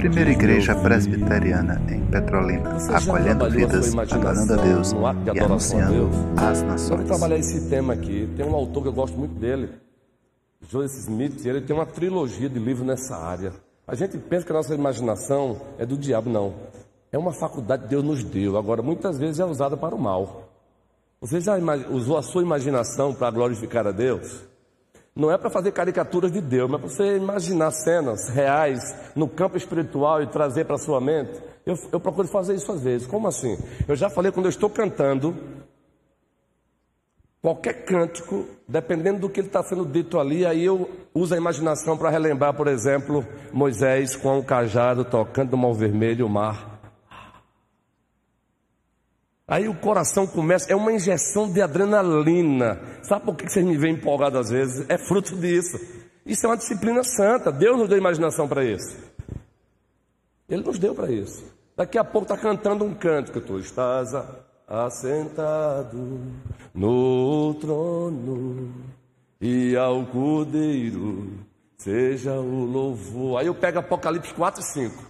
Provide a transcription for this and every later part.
Primeira Igreja Presbiteriana em Petrolina, acolhendo vidas, adorando a Deus e anunciando às nações. Vamos trabalhar esse tema aqui. Tem um autor que eu gosto muito dele, Joseph Smith, ele tem uma trilogia de livros nessa área. A gente pensa que a nossa imaginação é do diabo, não. É uma faculdade que Deus nos deu. Agora, muitas vezes é usada para o mal. Você já usou a sua imaginação para glorificar a Deus? Não é para fazer caricaturas de Deus, mas para você imaginar cenas reais no campo espiritual e trazer para a sua mente. Eu, eu procuro fazer isso às vezes. Como assim? Eu já falei quando eu estou cantando, qualquer cântico, dependendo do que está sendo dito ali, aí eu uso a imaginação para relembrar, por exemplo, Moisés com um cajado tocando no mar vermelho o mar. Aí o coração começa, é uma injeção de adrenalina. Sabe por que vocês me veem empolgado às vezes? É fruto disso. Isso é uma disciplina santa. Deus nos deu imaginação para isso. Ele nos deu para isso. Daqui a pouco está cantando um cântico. Tu estás assentado no trono e ao cordeiro seja o louvor. Aí eu pego Apocalipse 4 e 5.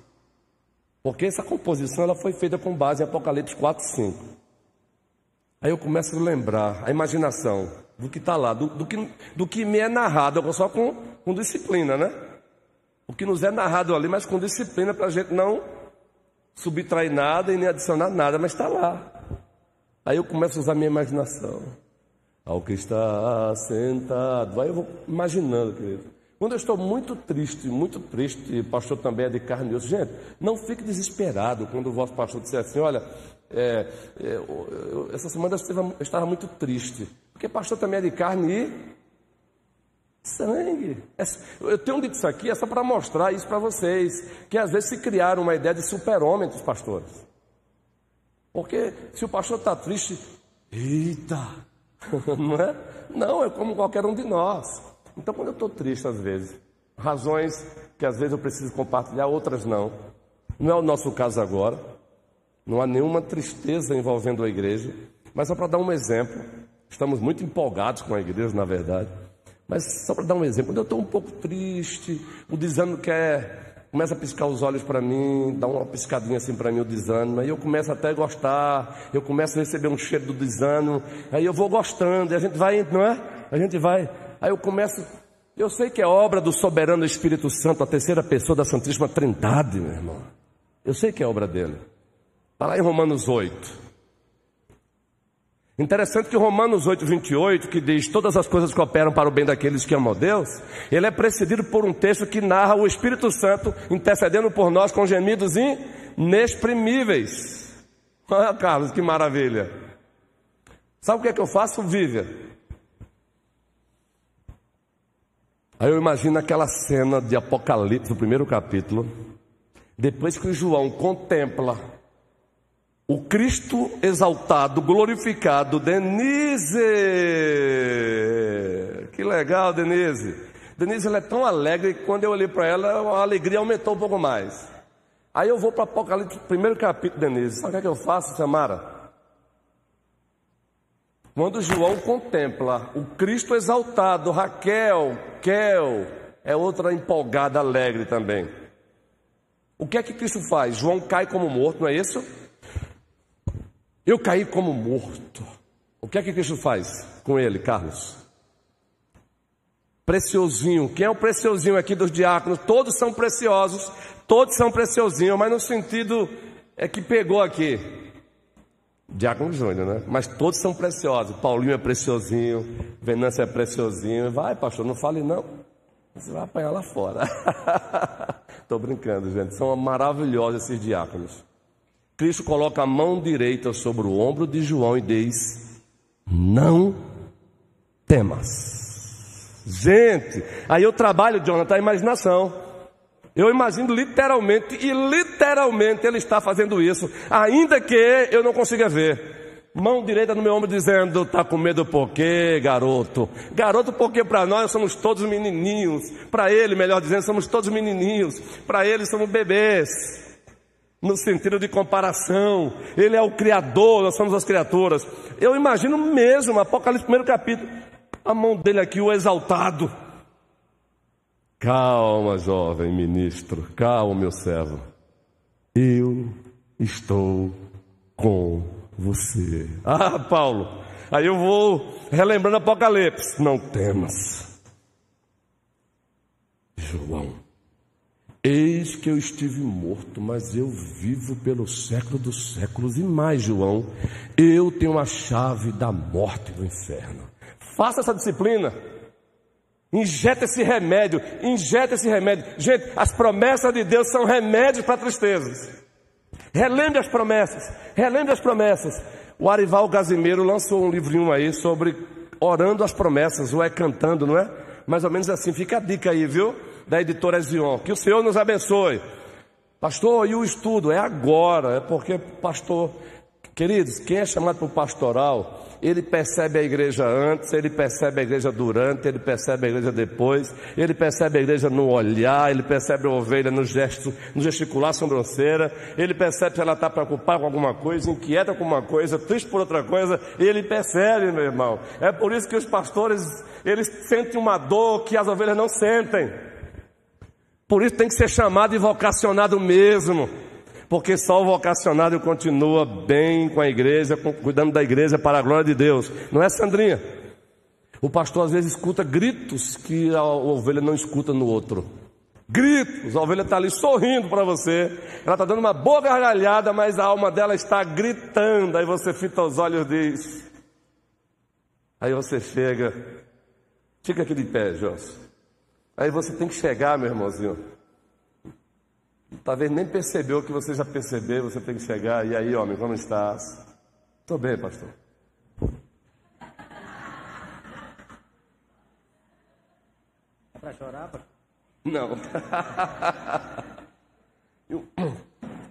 Porque essa composição ela foi feita com base em Apocalipse 4 e 5. Aí eu começo a lembrar, a imaginação do que está lá, do, do, que, do que me é narrado, só com, com disciplina, né? O que nos é narrado ali, mas com disciplina para a gente não subtrair nada e nem adicionar nada, mas está lá. Aí eu começo a usar minha imaginação. Ao que está sentado. Aí eu vou imaginando, querido. Quando eu estou muito triste, muito triste, pastor também é de carne e osso. Gente, não fique desesperado quando o vosso pastor disser assim: olha, é, é, essa semana eu estava, muito triste. Porque pastor também é de carne e sangue. É, eu tenho dito isso aqui é só para mostrar isso para vocês. Que às vezes se criaram uma ideia de super-homem dos pastores. Porque se o pastor está triste, eita, não é? Não, é como qualquer um de nós. Então, quando eu estou triste, às vezes, razões que às vezes eu preciso compartilhar, outras não. Não é o nosso caso agora. Não há nenhuma tristeza envolvendo a igreja. Mas só para dar um exemplo, estamos muito empolgados com a igreja, na verdade. Mas só para dar um exemplo, quando eu estou um pouco triste, o desânimo quer, começa a piscar os olhos para mim, dá uma piscadinha assim para mim o desânimo, aí eu começo até a gostar, eu começo a receber um cheiro do desânimo, aí eu vou gostando, e a gente vai, não é? A gente vai Aí eu começo, eu sei que é obra do soberano Espírito Santo, a terceira pessoa da Santíssima Trindade, meu irmão. Eu sei que é obra dele. Está lá em Romanos 8. Interessante que Romanos 8, 28, que diz todas as coisas cooperam para o bem daqueles que amam Deus, ele é precedido por um texto que narra o Espírito Santo intercedendo por nós com gemidos inexprimíveis. Olha, Carlos, que maravilha. Sabe o que é que eu faço, Vívia? Aí eu imagino aquela cena de Apocalipse, no primeiro capítulo, depois que João contempla o Cristo exaltado, glorificado, Denise. Que legal, Denise. Denise ela é tão alegre que quando eu olhei para ela, a alegria aumentou um pouco mais. Aí eu vou para Apocalipse, primeiro capítulo, Denise. Sabe o que, é que eu faço, Samara? Quando João contempla o Cristo exaltado, Raquel, Kel, é outra empolgada, alegre também. O que é que Cristo faz? João cai como morto, não é isso? Eu caí como morto. O que é que Cristo faz com ele, Carlos? Preciosinho. Quem é o preciosinho aqui dos diáconos? Todos são preciosos, todos são preciosinhos, mas no sentido é que pegou aqui. Diácono Júnior, né? Mas todos são preciosos. Paulinho é preciosinho, Venância é preciosinho. Vai, pastor, não fale não. Você vai apanhar lá fora. Estou brincando, gente. São maravilhosos esses diáconos. Cristo coloca a mão direita sobre o ombro de João e diz: Não temas. Gente, aí eu trabalho, Jonathan, a imaginação. Eu imagino literalmente, e literalmente ele está fazendo isso, ainda que eu não consiga ver. Mão direita no meu ombro dizendo: Tá com medo por quê, garoto? Garoto, porque para nós somos todos menininhos. Para ele, melhor dizendo, somos todos menininhos. Para ele, somos bebês. No sentido de comparação, ele é o Criador, nós somos as criaturas. Eu imagino mesmo, Apocalipse, primeiro capítulo, a mão dele aqui, o exaltado Calma, jovem ministro, calma, meu servo. Eu estou com você. Ah, Paulo, aí eu vou relembrando Apocalipse. Não temas. João, eis que eu estive morto, mas eu vivo pelo século dos séculos. E mais, João, eu tenho a chave da morte do inferno. Faça essa disciplina. Injeta esse remédio, injeta esse remédio. Gente, as promessas de Deus são remédios para tristezas. Relembre as promessas, relembre as promessas. O Arival Gazimiro lançou um livrinho aí sobre orando as promessas, ou é cantando, não é? Mais ou menos assim, fica a dica aí, viu? Da editora Zion. Que o Senhor nos abençoe. Pastor, e o estudo? É agora, é porque, pastor, queridos, quem é chamado para o pastoral, ele percebe a igreja antes, ele percebe a igreja durante, ele percebe a igreja depois, ele percebe a igreja no olhar, ele percebe a ovelha no gesto, no gesticular sobrancelha, ele percebe se ela está preocupada com alguma coisa, inquieta com uma coisa, triste por outra coisa, ele percebe, meu irmão. É por isso que os pastores, eles sentem uma dor que as ovelhas não sentem. Por isso tem que ser chamado e vocacionado mesmo porque só o vocacionado continua bem com a igreja, cuidando da igreja para a glória de Deus. Não é, Sandrinha? O pastor às vezes escuta gritos que a ovelha não escuta no outro. Gritos, a ovelha está ali sorrindo para você, ela está dando uma boa gargalhada, mas a alma dela está gritando. Aí você fita os olhos e diz. Aí você chega, fica aqui de pé, Jós. Aí você tem que chegar, meu irmãozinho Talvez nem percebeu que você já percebeu, você tem que chegar. E aí, homem, como estás? Estou bem, pastor. É para chorar, pastor? Não.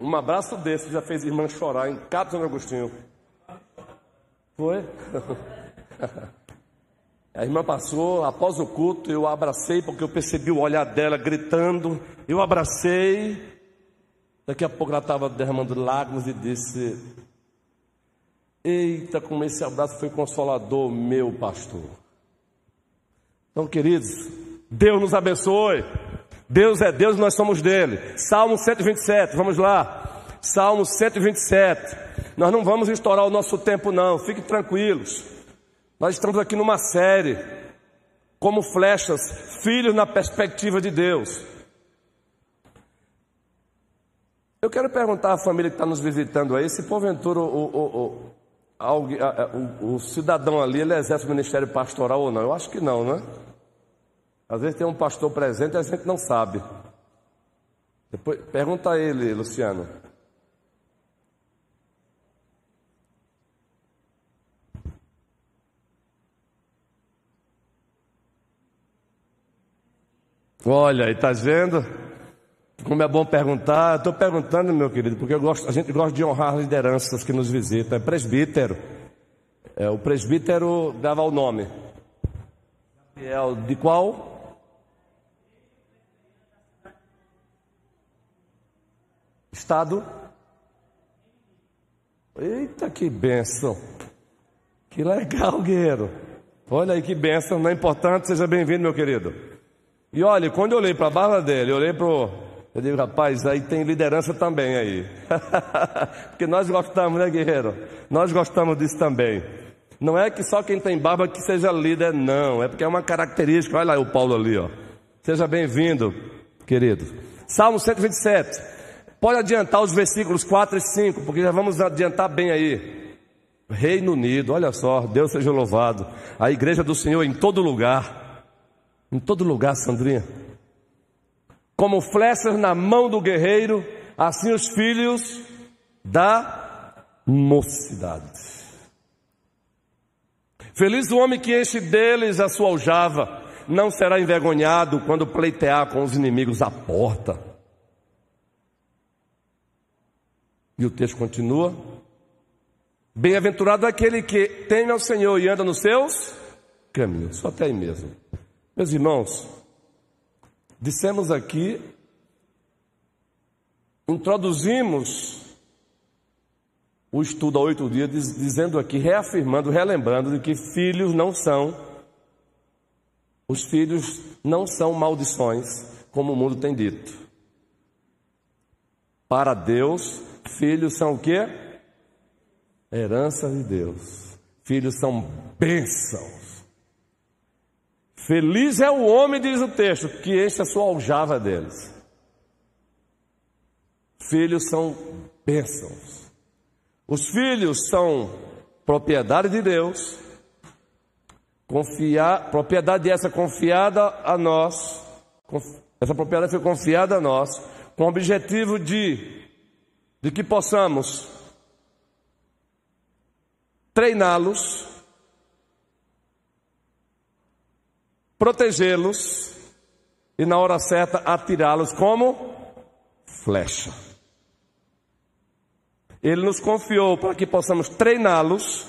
um abraço desse já fez irmã chorar em Cato São Agostinho. Foi? A irmã passou, após o culto, eu abracei, porque eu percebi o olhar dela gritando. Eu abracei. Daqui a pouco ela estava derramando lágrimas e disse: Eita, como esse abraço foi consolador, meu pastor. Então, queridos, Deus nos abençoe. Deus é Deus, nós somos dele. Salmo 127, vamos lá. Salmo 127. Nós não vamos estourar o nosso tempo, não. Fiquem tranquilos. Nós estamos aqui numa série, como flechas, filhos na perspectiva de Deus. Eu quero perguntar à família que está nos visitando aí, se porventura o, o, o, o, cidadão ali ele exerce o ministério pastoral ou não. Eu acho que não, né? Às vezes tem um pastor presente e a gente não sabe. Depois, pergunta a ele, Luciano. Olha, aí tá vendo? Como é bom perguntar. Estou perguntando, meu querido, porque gosto, a gente gosta de honrar as lideranças que nos visitam. É presbítero. É, o presbítero dava o nome. É de qual? Estado? Eita, que benção. Que legal, guerreiro. Olha aí que benção, não é importante. Seja bem-vindo, meu querido. E olha, quando eu olhei para a barba dele, eu olhei para o. Eu digo, rapaz, aí tem liderança também aí. Porque nós gostamos, né, guerreiro? Nós gostamos disso também. Não é que só quem tem barba que seja líder, não. É porque é uma característica. Olha lá o Paulo ali, ó. Seja bem-vindo, querido. Salmo 127. Pode adiantar os versículos 4 e 5, porque já vamos adiantar bem aí. Reino Unido, olha só, Deus seja louvado. A igreja do Senhor em todo lugar. Em todo lugar, Sandrinha. Como flechas na mão do guerreiro, assim os filhos da mocidade. Feliz o homem que enche deles a sua aljava, não será envergonhado quando pleitear com os inimigos à porta. E o texto continua: Bem-aventurado aquele que teme ao Senhor e anda nos seus caminhos. Só até aí mesmo. Meus irmãos, dissemos aqui, introduzimos o estudo há oito dias, dizendo aqui, reafirmando, relembrando de que filhos não são Os filhos não são maldições, como o mundo tem dito. Para Deus, filhos são o quê? Herança de Deus. Filhos são bênçãos. Feliz é o homem, diz o texto, que enche a sua aljava deles. Filhos são bênçãos. Os filhos são propriedade de Deus, propriedade essa confiada a nós, essa propriedade foi confiada a nós, com o objetivo de, de que possamos treiná-los, protegê-los e na hora certa atirá-los como flecha. Ele nos confiou para que possamos treiná-los,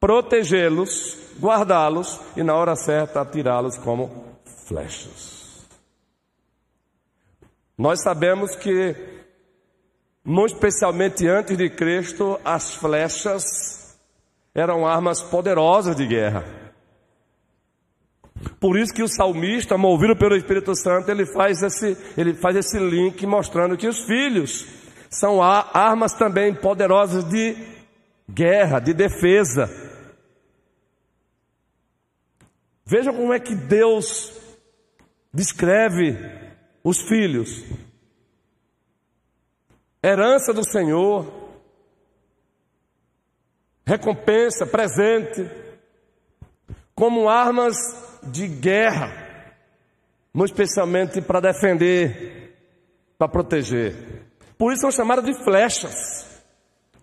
protegê-los, guardá-los e na hora certa atirá-los como flechas. Nós sabemos que, muito especialmente antes de Cristo, as flechas eram armas poderosas de guerra. Por isso que o salmista, movido pelo Espírito Santo, ele faz esse, ele faz esse link mostrando que os filhos são armas também poderosas de guerra, de defesa. Veja como é que Deus descreve os filhos. Herança do Senhor, recompensa, presente, como armas de guerra, muito especialmente para defender, para proteger. Por isso são chamadas de flechas.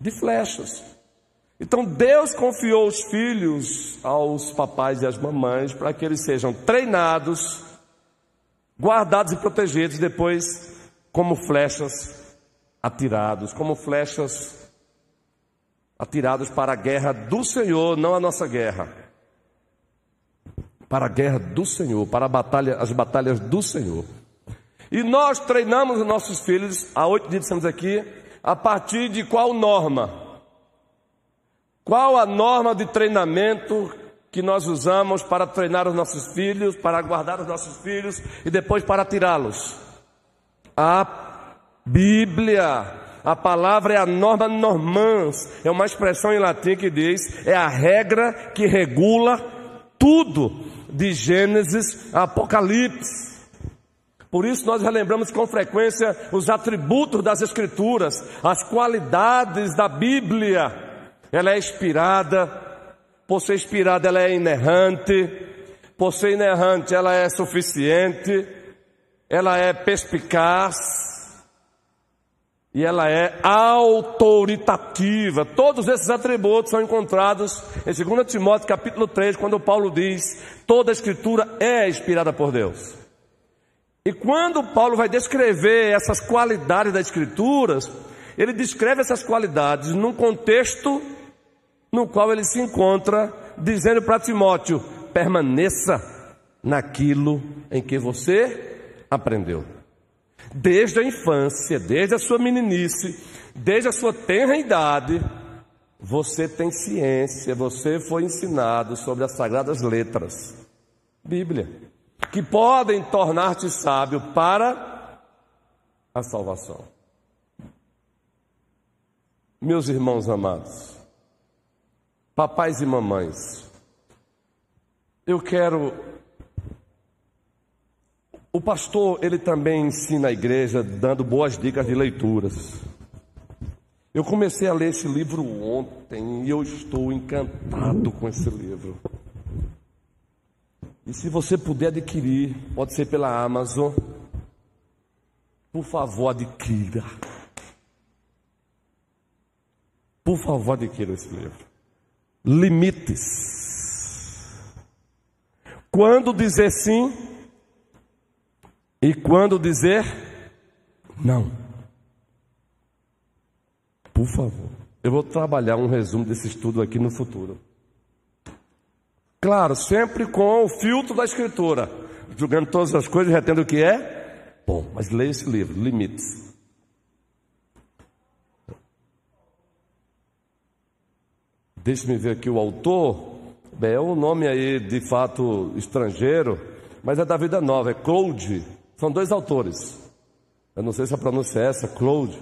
De flechas. Então Deus confiou os filhos aos papais e às mamães para que eles sejam treinados, guardados e protegidos, depois como flechas atirados, como flechas atirados para a guerra do Senhor, não a nossa guerra. Para a guerra do Senhor, para batalha, as batalhas do Senhor. E nós treinamos os nossos filhos, há oito dias estamos aqui, a partir de qual norma? Qual a norma de treinamento que nós usamos para treinar os nossos filhos, para guardar os nossos filhos e depois para tirá-los? A Bíblia. A palavra é a norma normans, é uma expressão em latim que diz, é a regra que regula tudo, de Gênesis a Apocalipse. Por isso nós relembramos com frequência os atributos das Escrituras, as qualidades da Bíblia. Ela é inspirada, por ser inspirada ela é inerrante, por ser inerrante ela é suficiente, ela é perspicaz e ela é autoritativa. Todos esses atributos são encontrados em 2 Timóteo capítulo 3, quando Paulo diz: toda a escritura é inspirada por Deus. E quando Paulo vai descrever essas qualidades das Escrituras, ele descreve essas qualidades num contexto no qual ele se encontra, dizendo para Timóteo: permaneça naquilo em que você aprendeu. Desde a infância, desde a sua meninice, desde a sua tenra idade, você tem ciência, você foi ensinado sobre as sagradas letras. Bíblia que podem tornar-te sábio para a salvação. Meus irmãos amados, papais e mamães, eu quero. O pastor, ele também ensina a igreja dando boas dicas de leituras. Eu comecei a ler esse livro ontem e eu estou encantado com esse livro. E se você puder adquirir, pode ser pela Amazon, por favor, adquira. Por favor, adquira esse livro. Limites. Quando dizer sim e quando dizer não. Por favor. Eu vou trabalhar um resumo desse estudo aqui no futuro. Claro, sempre com o filtro da escritura, julgando todas as coisas, retendo o que é bom. Mas leia esse livro, Limites. Deixe-me ver aqui o autor. Bem, é um nome aí de fato estrangeiro, mas é da Vida Nova, é Claude. São dois autores. Eu não sei se a pronúncia é essa, Claude.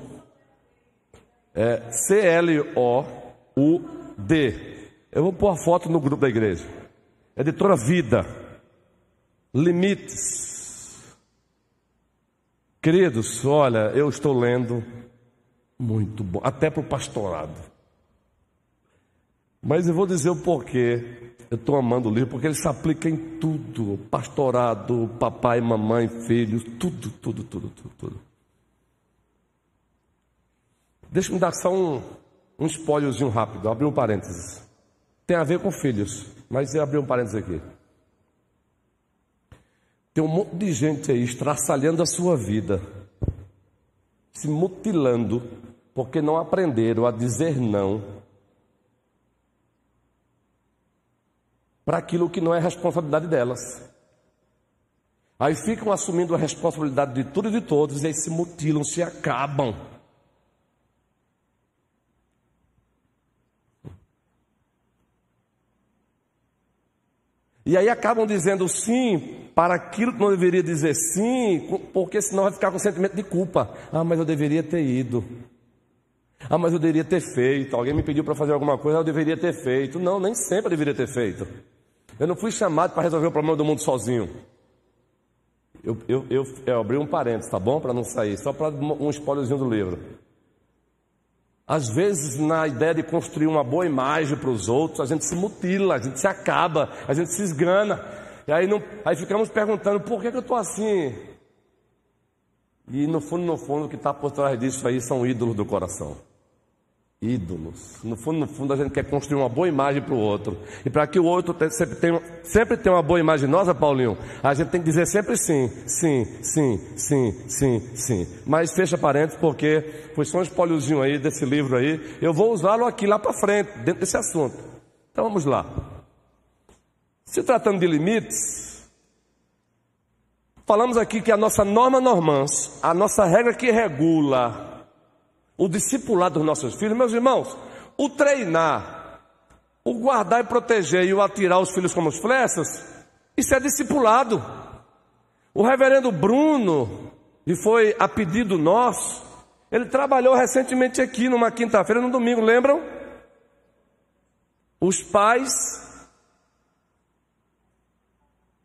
É C-L-O-U-D. Eu vou pôr a foto no grupo da igreja. Editora Vida. Limites. Queridos, olha, eu estou lendo muito bom, até para o pastorado. Mas eu vou dizer o porquê. Eu estou amando o livro, porque ele se aplica em tudo: pastorado, papai, mamãe, filhos, tudo, tudo, tudo, tudo, tudo. Deixa-me dar só um, um espóliozinho rápido, abrir um parênteses. Tem a ver com filhos, mas eu abri um parênteses aqui. Tem um monte de gente aí estraçalhando a sua vida, se mutilando, porque não aprenderam a dizer não para aquilo que não é responsabilidade delas. Aí ficam assumindo a responsabilidade de tudo e de todos, e aí se mutilam, se acabam. E aí acabam dizendo sim para aquilo que não deveria dizer sim, porque senão vai ficar com sentimento de culpa. Ah, mas eu deveria ter ido. Ah, mas eu deveria ter feito. Alguém me pediu para fazer alguma coisa, eu deveria ter feito. Não, nem sempre eu deveria ter feito. Eu não fui chamado para resolver o problema do mundo sozinho. Eu, eu, eu, eu abri um parênteses, tá bom? Para não sair, só para um spoilerzinho do livro. Às vezes, na ideia de construir uma boa imagem para os outros, a gente se mutila, a gente se acaba, a gente se esgana. E aí, não, aí ficamos perguntando, por que, que eu estou assim? E no fundo, no fundo, o que está por trás disso aí são ídolos do coração ídolos. No fundo, no fundo, a gente quer construir uma boa imagem para o outro. E para que o outro sempre tenha, sempre tenha uma boa imagem nossa, Paulinho, a gente tem que dizer sempre sim, sim, sim, sim, sim, sim. Mas fecha parênteses, porque foi só um espóliozinho aí desse livro aí. Eu vou usá-lo aqui lá para frente, dentro desse assunto. Então vamos lá. Se tratando de limites, falamos aqui que a nossa norma normans, a nossa regra que regula o discipulado dos nossos filhos, meus irmãos, o treinar, o guardar e proteger e o atirar os filhos como as flechas, isso é discipulado. O reverendo Bruno, e foi a pedido nosso, ele trabalhou recentemente aqui numa quinta-feira, no domingo, lembram? Os pais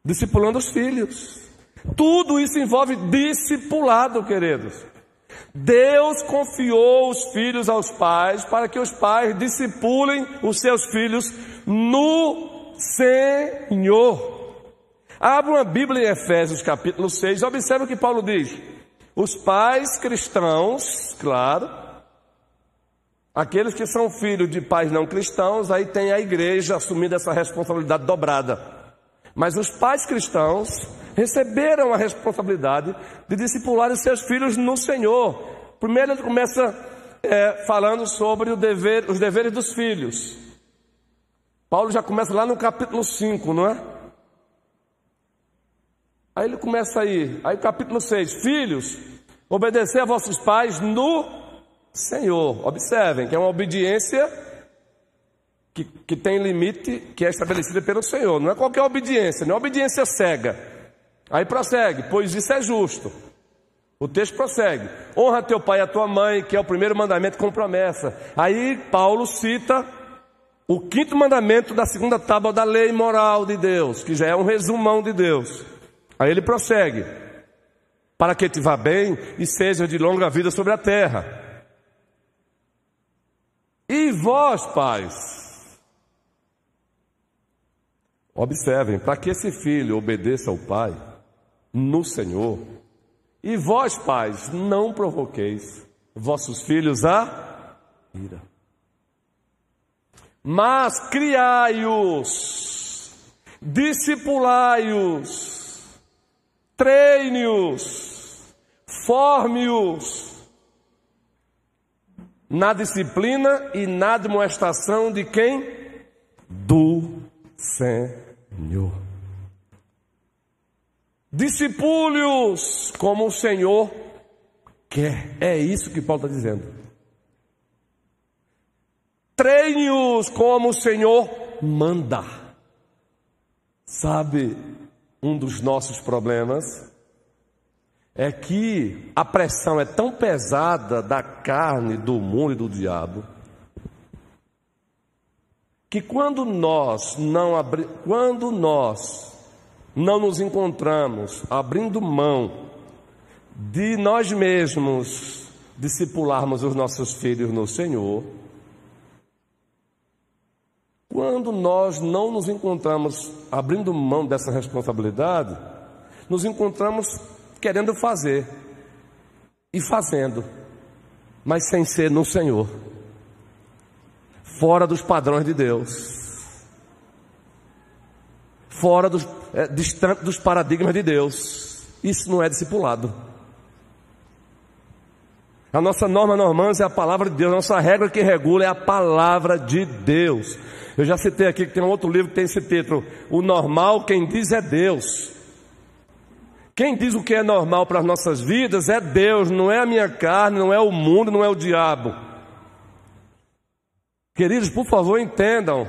discipulando os filhos. Tudo isso envolve discipulado, queridos. Deus confiou os filhos aos pais para que os pais discipulem os seus filhos no Senhor. Abra uma Bíblia em Efésios capítulo 6, observe o que Paulo diz. Os pais cristãos, claro, aqueles que são filhos de pais não cristãos, aí tem a igreja assumindo essa responsabilidade dobrada. Mas os pais cristãos receberam a responsabilidade de discipular os seus filhos no Senhor. Primeiro ele começa é, falando sobre dever, os deveres dos filhos. Paulo já começa lá no capítulo 5, não é? Aí ele começa aí, aí capítulo 6, filhos, obedecer a vossos pais no Senhor. Observem que é uma obediência que, que tem limite que é estabelecida pelo Senhor. Não é qualquer obediência, não é obediência cega. Aí prossegue, pois isso é justo. O texto prossegue: honra teu pai e a tua mãe, que é o primeiro mandamento com promessa. Aí Paulo cita o quinto mandamento da segunda tábua da lei moral de Deus, que já é um resumão de Deus. Aí ele prossegue: para que te vá bem e seja de longa vida sobre a terra. E vós, pais, observem, para que esse filho obedeça ao pai, no Senhor. E vós, pais, não provoqueis vossos filhos a ira. Mas criai-os, discipulai-os, treine-os, forme-os na disciplina e na demonstração de quem? Do Senhor. Discipule-os como o Senhor quer. É isso que Paulo está dizendo. Treine-os como o Senhor manda. Sabe, um dos nossos problemas é que a pressão é tão pesada da carne, do mundo e do diabo, que quando nós não abri... quando nós não nos encontramos abrindo mão de nós mesmos discipularmos os nossos filhos no Senhor, quando nós não nos encontramos abrindo mão dessa responsabilidade, nos encontramos querendo fazer e fazendo, mas sem ser no Senhor, fora dos padrões de Deus, fora dos, é, distante dos paradigmas de Deus. Isso não é discipulado. A nossa norma normans é a palavra de Deus, a nossa regra que regula é a palavra de Deus. Eu já citei aqui que tem um outro livro que tem esse título: O normal, quem diz é Deus. Quem diz o que é normal para as nossas vidas é Deus, não é a minha carne, não é o mundo, não é o diabo. Queridos, por favor, entendam.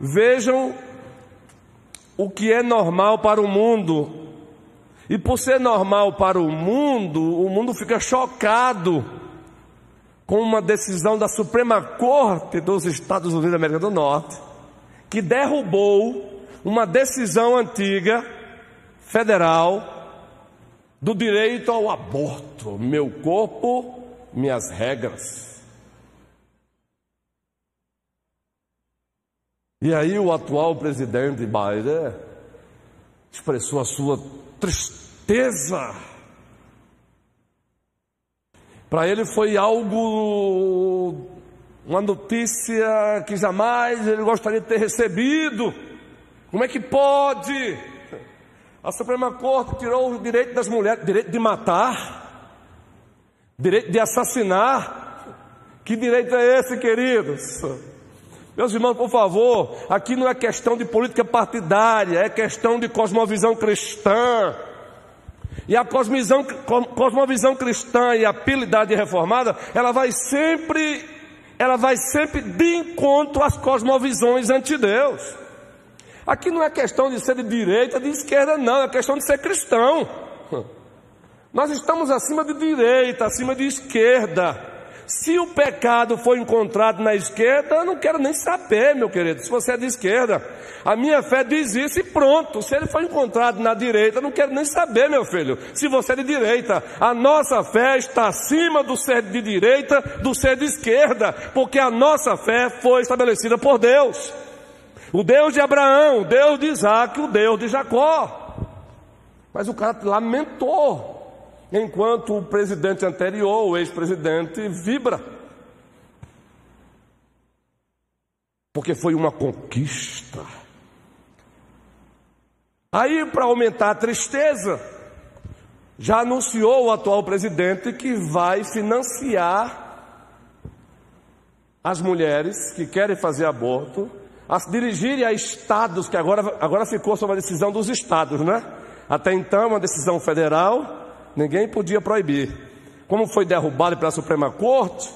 Vejam o que é normal para o mundo. E por ser normal para o mundo, o mundo fica chocado com uma decisão da Suprema Corte dos Estados Unidos da América do Norte, que derrubou uma decisão antiga federal do direito ao aborto. Meu corpo, minhas regras. E aí o atual presidente Biden expressou a sua tristeza para ele foi algo, uma notícia que jamais ele gostaria de ter recebido. Como é que pode? A Suprema Corte tirou o direito das mulheres, direito de matar, direito de assassinar. Que direito é esse, queridos? Meus irmãos, por favor, aqui não é questão de política partidária, é questão de cosmovisão cristã. E a cosmovisão, cosmovisão cristã e a pilidade reformada, ela vai sempre, ela vai sempre de encontro às cosmovisões anti-Deus. Aqui não é questão de ser de direita, de esquerda, não, é questão de ser cristão. Nós estamos acima de direita, acima de esquerda. Se o pecado foi encontrado na esquerda, eu não quero nem saber, meu querido, se você é de esquerda. A minha fé diz isso e pronto. Se ele foi encontrado na direita, eu não quero nem saber, meu filho, se você é de direita. A nossa fé está acima do ser de direita, do ser de esquerda, porque a nossa fé foi estabelecida por Deus. O Deus de Abraão, o Deus de Isaac, o Deus de Jacó. Mas o cara lamentou enquanto o presidente anterior, o ex-presidente, vibra. Porque foi uma conquista. Aí, para aumentar a tristeza, já anunciou o atual presidente que vai financiar as mulheres que querem fazer aborto a se dirigirem a estados, que agora, agora ficou sob a decisão dos estados, né? Até então, uma decisão federal, Ninguém podia proibir. Como foi derrubado pela Suprema Corte,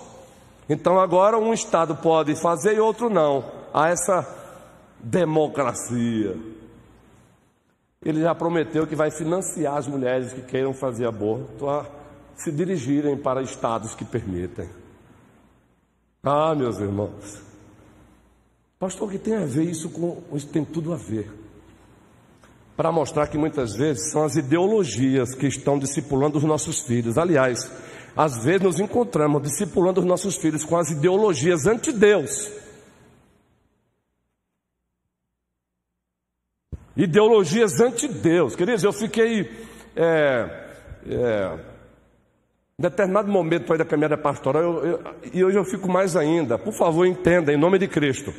então agora um Estado pode fazer e outro não. Há essa democracia. Ele já prometeu que vai financiar as mulheres que queiram fazer aborto a se dirigirem para estados que permitem. Ah, meus irmãos. Pastor, o que tem a ver isso com. Isso tem tudo a ver para mostrar que muitas vezes são as ideologias que estão discipulando os nossos filhos. Aliás, às vezes nos encontramos discipulando os nossos filhos com as ideologias anti-Deus. Ideologias anti-Deus. Queridos, eu fiquei. É, é, em determinado momento aí da caminhada pastoral, eu, eu, e hoje eu fico mais ainda. Por favor, entenda, em nome de Cristo.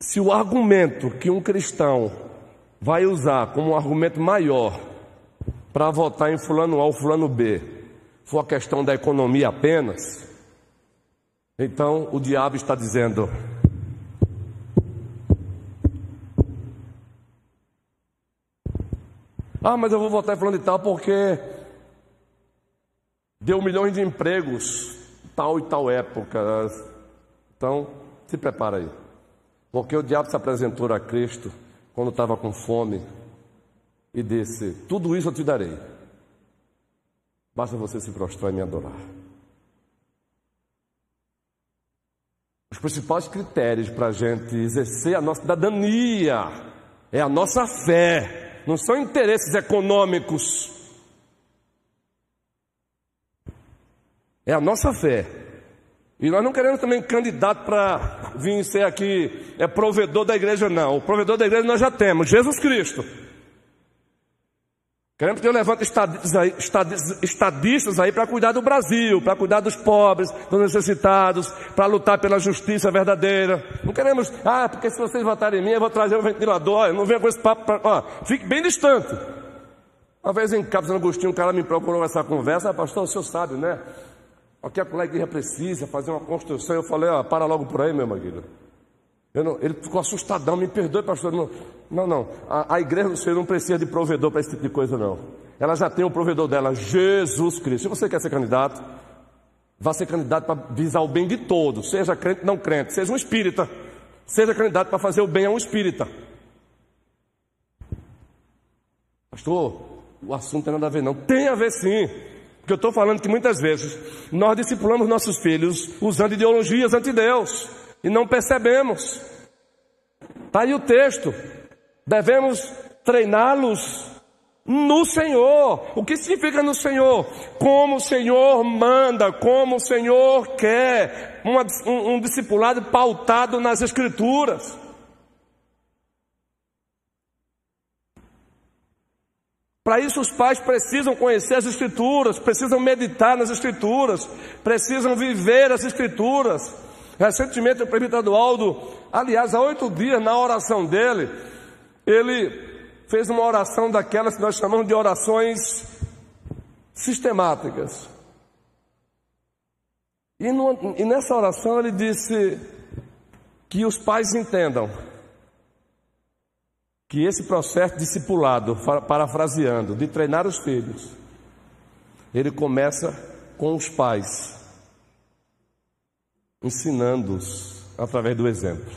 Se o argumento que um cristão vai usar como um argumento maior para votar em fulano A ou fulano B for a questão da economia apenas, então o diabo está dizendo: Ah, mas eu vou votar em fulano e tal porque deu milhões de empregos tal e tal época. Então, se prepara aí. Porque o diabo se apresentou a Cristo quando estava com fome e disse: Tudo isso eu te darei. Basta você se prostrar e me adorar. Os principais critérios para a gente exercer a nossa cidadania é a nossa fé, não são interesses econômicos. É a nossa fé. E nós não queremos também candidato para vir ser aqui, é provedor da igreja, não. O provedor da igreja nós já temos, Jesus Cristo. Queremos que eu levante estadistas aí, para cuidar do Brasil, para cuidar dos pobres, dos necessitados, para lutar pela justiça verdadeira. Não queremos, ah, porque se vocês votarem em mim, eu vou trazer um ventilador. Não venho com esse papo, fique bem distante. Uma vez em Capos Agostinho, um cara me procurou essa conversa, ah, pastor, o senhor sabe, né? O que a igreja precisa, fazer uma construção. Eu falei, ó, para logo por aí, meu marido. Não, ele ficou assustadão, me perdoe, pastor. Não, não, não. A, a igreja do Senhor não precisa de provedor para esse tipo de coisa, não. Ela já tem o provedor dela, Jesus Cristo. Se você quer ser candidato, vá ser candidato para visar o bem de todos, seja crente não crente, seja um espírita. Seja candidato para fazer o bem a um espírita. Pastor, o assunto tem nada a ver, não. Tem a ver sim. Porque eu estou falando que muitas vezes nós discipulamos nossos filhos usando ideologias anti-Deus e não percebemos. Está aí o texto. Devemos treiná-los no Senhor. O que significa no Senhor? Como o Senhor manda, como o Senhor quer. Um, um discipulado pautado nas Escrituras. Para isso, os pais precisam conhecer as Escrituras, precisam meditar nas Escrituras, precisam viver as Escrituras. Recentemente, o presbítero Aldo, aliás, há oito dias, na oração dele, ele fez uma oração daquelas que nós chamamos de orações sistemáticas. E, no, e nessa oração ele disse que os pais entendam que esse processo discipulado, parafraseando, de treinar os filhos, ele começa com os pais ensinando-os através do exemplo.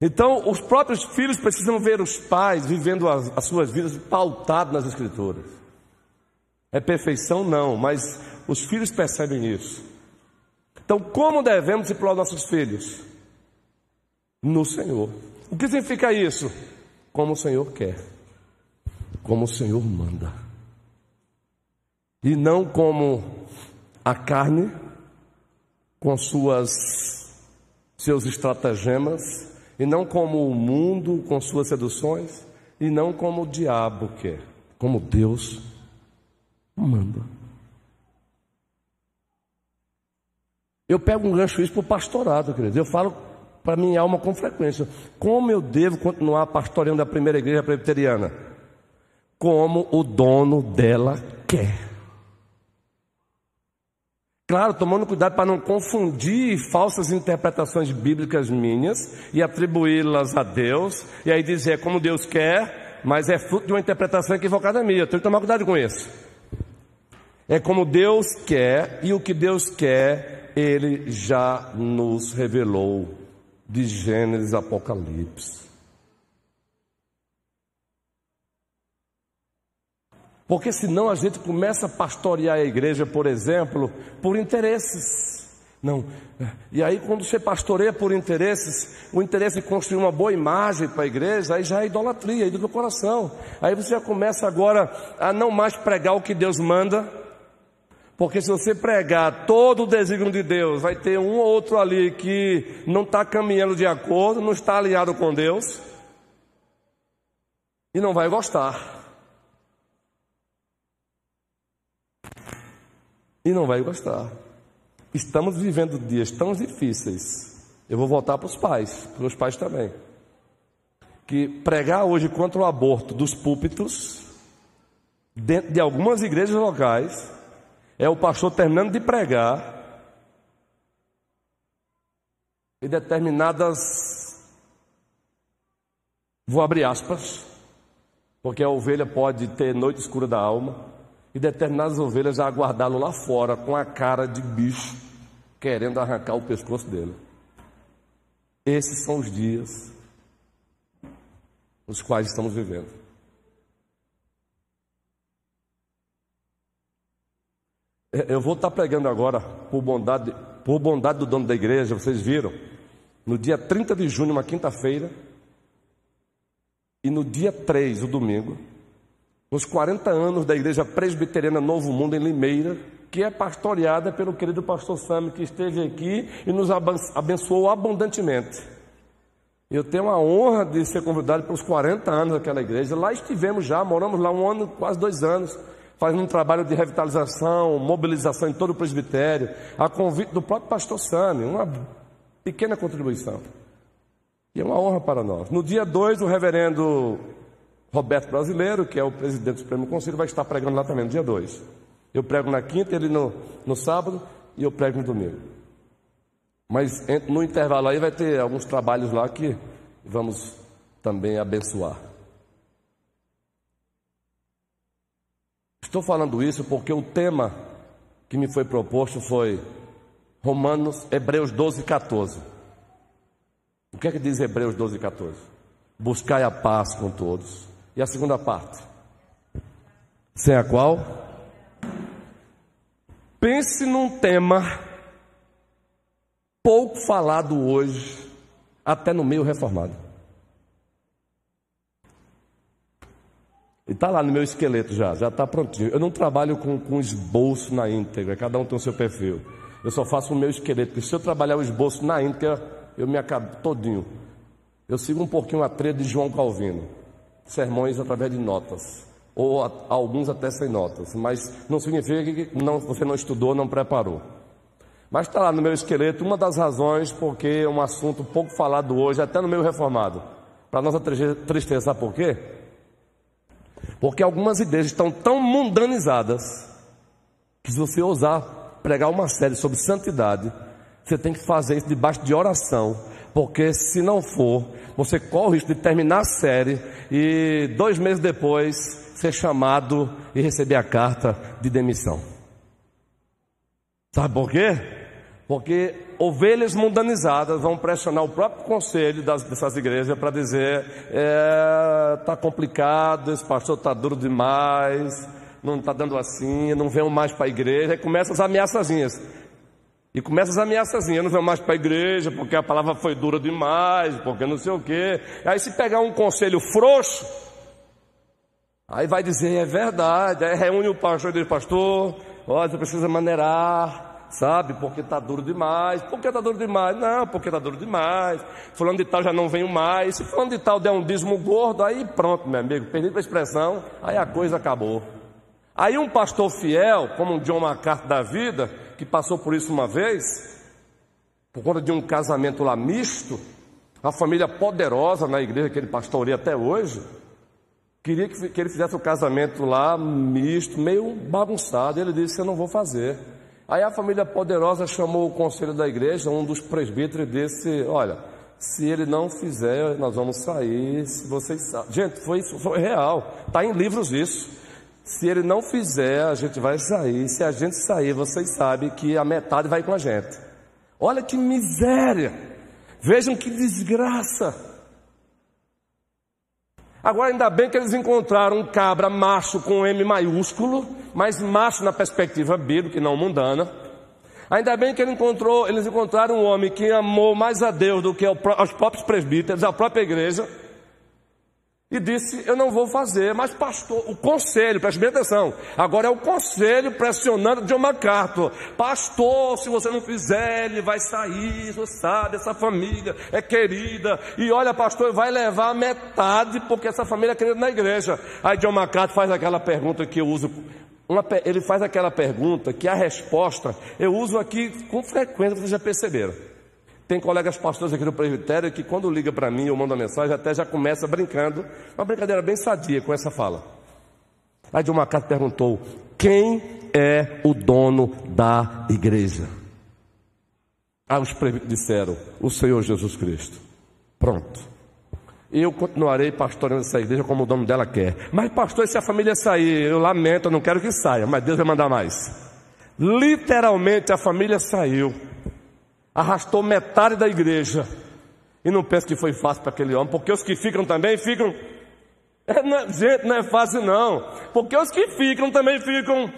Então, os próprios filhos precisam ver os pais vivendo as, as suas vidas pautados nas Escrituras. É perfeição? Não, mas os filhos percebem isso. Então, como devemos discipular nossos filhos? No Senhor. O que significa isso? Como o Senhor quer, como o Senhor manda, e não como a carne com suas seus estratagemas, e não como o mundo com suas seduções, e não como o diabo quer, como Deus manda. Eu pego um gancho isso para o pastorado, querido. Eu falo para minha alma com frequência: como eu devo continuar pastoreando a primeira igreja presbiteriana? Como o dono dela quer. Claro, tomando cuidado para não confundir falsas interpretações bíblicas minhas e atribuí-las a Deus, e aí dizer é como Deus quer, mas é fruto de uma interpretação equivocada minha. Eu tenho que tomar cuidado com isso. É como Deus quer, e o que Deus quer, Ele já nos revelou, de Gênesis Apocalipse. Porque senão a gente começa a pastorear a igreja, por exemplo, por interesses. Não. E aí, quando você pastoreia por interesses, o interesse de construir uma boa imagem para a igreja, aí já é idolatria, aí do coração. Aí você já começa agora a não mais pregar o que Deus manda, porque se você pregar todo o desígnio de Deus, vai ter um ou outro ali que não está caminhando de acordo, não está alinhado com Deus, e não vai gostar. e não vai gostar. Estamos vivendo dias tão difíceis. Eu vou voltar para os pais, para os pais também. Que pregar hoje contra o aborto dos púlpitos, dentro de algumas igrejas locais, é o pastor terminando de pregar e determinadas, vou abrir aspas, porque a ovelha pode ter noite escura da alma, e determinadas ovelhas a aguardá-lo lá fora com a cara de bicho, querendo arrancar o pescoço dele. Esses são os dias nos quais estamos vivendo. Eu vou estar pregando agora, por bondade, por bondade do dono da igreja, vocês viram, no dia 30 de junho, uma quinta-feira, e no dia 3, o domingo, nos 40 anos da Igreja Presbiteriana Novo Mundo em Limeira, que é pastoreada pelo querido pastor Sam, que esteve aqui e nos abençoou abundantemente. Eu tenho a honra de ser convidado pelos 40 anos daquela igreja. Lá estivemos já, moramos lá um ano, quase dois anos, fazendo um trabalho de revitalização, mobilização em todo o presbitério, a convite do próprio pastor Sam, uma pequena contribuição. E é uma honra para nós. No dia 2, o reverendo Roberto Brasileiro, que é o presidente do Supremo Conselho, vai estar pregando lá também no dia 2. Eu prego na quinta, ele no, no sábado e eu prego no domingo. Mas no intervalo aí vai ter alguns trabalhos lá que vamos também abençoar. Estou falando isso porque o tema que me foi proposto foi Romanos, Hebreus 12, 14. O que é que diz Hebreus 12, 14? Buscai a paz com todos e a segunda parte? Sem a qual? Pense num tema pouco falado hoje, até no meio reformado. E está lá no meu esqueleto já, já está prontinho. Eu não trabalho com, com esboço na íntegra, cada um tem o seu perfil. Eu só faço o meu esqueleto, porque se eu trabalhar o esboço na íntegra, eu me acabo todinho. Eu sigo um pouquinho a trilha de João Calvino sermões através de notas, ou a, alguns até sem notas, mas não significa que não, você não estudou, não preparou. Mas está lá no meu esqueleto uma das razões porque é um assunto pouco falado hoje, até no meio reformado. Para nossa tristeza, sabe por quê? Porque algumas ideias estão tão mundanizadas que se você ousar pregar uma série sobre santidade, você tem que fazer isso debaixo de oração, porque se não for, você corre o risco de terminar a série e dois meses depois ser chamado e receber a carta de demissão. Sabe por quê? Porque ovelhas mundanizadas vão pressionar o próprio conselho das, dessas igrejas para dizer: é, tá complicado, esse pastor está duro demais, não está dando assim, não venham mais para a igreja, e começam as ameaçazinhas. E começa as ameaças, eu não venho mais para a igreja porque a palavra foi dura demais, porque não sei o quê. Aí se pegar um conselho frouxo, aí vai dizer, é verdade, aí reúne o pastor e diz, pastor, olha, você precisa maneirar, sabe, porque está duro demais. Por que está duro demais? Não, porque está duro demais. Fulano de tal já não venho mais. Se fulano de tal der um dízimo gordo, aí pronto, meu amigo, perdi a expressão, aí a coisa acabou. Aí um pastor fiel, como um John MacArthur da vida, que passou por isso uma vez, por conta de um casamento lá misto, a família poderosa na igreja que ele pastoreia até hoje, queria que, que ele fizesse o casamento lá misto, meio bagunçado. Ele disse: Eu não vou fazer. Aí a família poderosa chamou o conselho da igreja, um dos presbíteros, disse: Olha, se ele não fizer, nós vamos sair. Se vocês sabem. Gente, foi, foi real. Está em livros isso. Se ele não fizer, a gente vai sair. Se a gente sair, vocês sabem que a metade vai com a gente. Olha que miséria! Vejam que desgraça! Agora, ainda bem que eles encontraram um cabra macho com M maiúsculo, mas macho na perspectiva bíblica e não mundana. Ainda bem que ele encontrou, eles encontraram um homem que amou mais a Deus do que aos próprios presbíteros, a própria igreja e disse: Eu não vou fazer. Mas, pastor, o conselho, preste bem atenção. Agora é o conselho pressionando John MacArthur: Pastor, se você não fizer, ele vai sair. Você sabe, essa família é querida. E olha, pastor, vai levar metade, porque essa família é querida na igreja. Aí John MacArthur faz aquela pergunta que eu uso. Uma, ele faz aquela pergunta que a resposta eu uso aqui com frequência, vocês já perceberam. Tem colegas pastores aqui no presbitério que quando liga para mim ou manda mensagem até já começa brincando, uma brincadeira bem sadia com essa fala. Aí de uma carta perguntou: quem é o dono da igreja? Aí os presbíteros disseram: o Senhor Jesus Cristo. Pronto. Eu continuarei pastoreando essa igreja como o dono dela quer. Mas, pastor, se a família sair, eu lamento, eu não quero que saia, mas Deus vai mandar mais. Literalmente a família saiu arrastou metade da igreja E não pense que foi fácil para aquele homem, porque os que ficam também ficam. É, não, é, gente, não é fácil não. Porque os que ficam também ficam.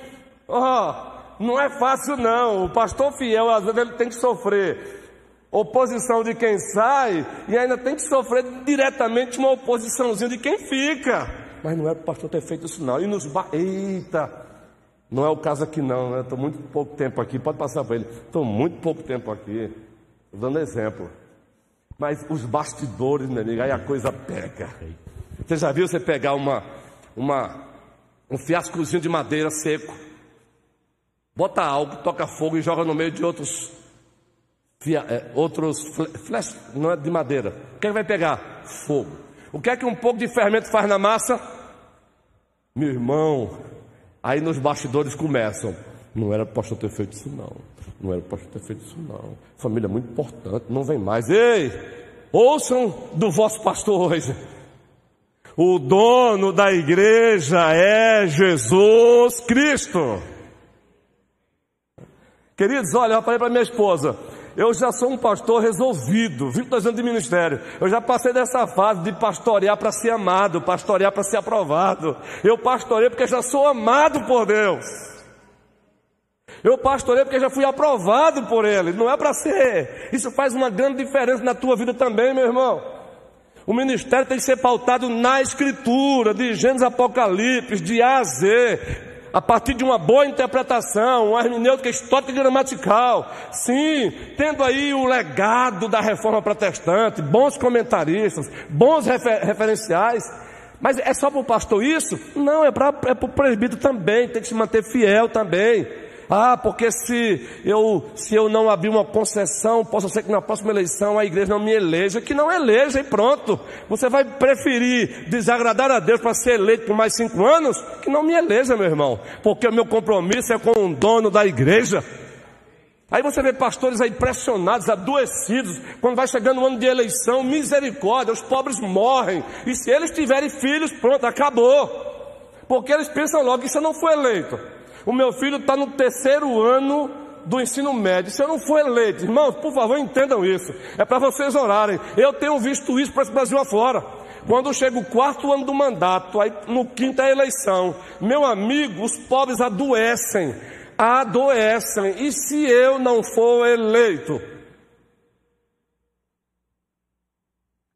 Oh, não é fácil não. O pastor fiel, às vezes, ele tem que sofrer oposição de quem sai e ainda tem que sofrer diretamente uma oposiçãozinha de quem fica. Mas não é para o pastor ter feito isso não. E nos ba... Eita! Não é o caso aqui não, né? Estou muito pouco tempo aqui, pode passar para ele. Estou muito pouco tempo aqui. Estou dando exemplo. Mas os bastidores, meu amigo, aí a coisa pega. Você já viu você pegar uma, uma, um fiascozinho de madeira seco, bota algo, toca fogo e joga no meio de outros, fia, é, outros flash, não é de madeira. O que, é que vai pegar? Fogo. O que é que um pouco de fermento faz na massa? Meu irmão, aí nos bastidores começam. Não era para o pastor ter feito isso, não. Não era para o pastor ter feito isso, não. Família é muito importante, não vem mais. Ei, ouçam do vosso pastor hoje. O dono da igreja é Jesus Cristo. Queridos, olha, eu falei para minha esposa, eu já sou um pastor resolvido, 22 anos de ministério. Eu já passei dessa fase de pastorear para ser amado, pastorear para ser aprovado. Eu pastorei porque já sou amado por Deus. Eu pastorei porque já fui aprovado por Ele. Não é para ser. Isso faz uma grande diferença na tua vida também, meu irmão. O ministério tem que ser pautado na Escritura, de Gênesis Apocalipse, de A a Z, a partir de uma boa interpretação, uma hermenêutica histórica e gramatical. Sim, tendo aí o legado da reforma protestante, bons comentaristas, bons refer referenciais. Mas é só para o pastor isso? Não, é para é o presbítero também, tem que se manter fiel também. Ah, porque se eu, se eu não abrir uma concessão, possa ser que na próxima eleição a igreja não me eleja, que não eleja e pronto. Você vai preferir desagradar a Deus para ser eleito por mais cinco anos? Que não me eleja, meu irmão, porque o meu compromisso é com o dono da igreja. Aí você vê pastores aí pressionados, adoecidos, quando vai chegando o ano de eleição, misericórdia, os pobres morrem, e se eles tiverem filhos, pronto, acabou. Porque eles pensam logo que você não foi eleito. O meu filho está no terceiro ano do ensino médio. Se eu não for eleito, irmãos, por favor, entendam isso. É para vocês orarem. Eu tenho visto isso para esse Brasil afora. Quando chega o quarto ano do mandato, aí no quinto é a eleição. Meu amigo, os pobres adoecem. Adoecem. E se eu não for eleito?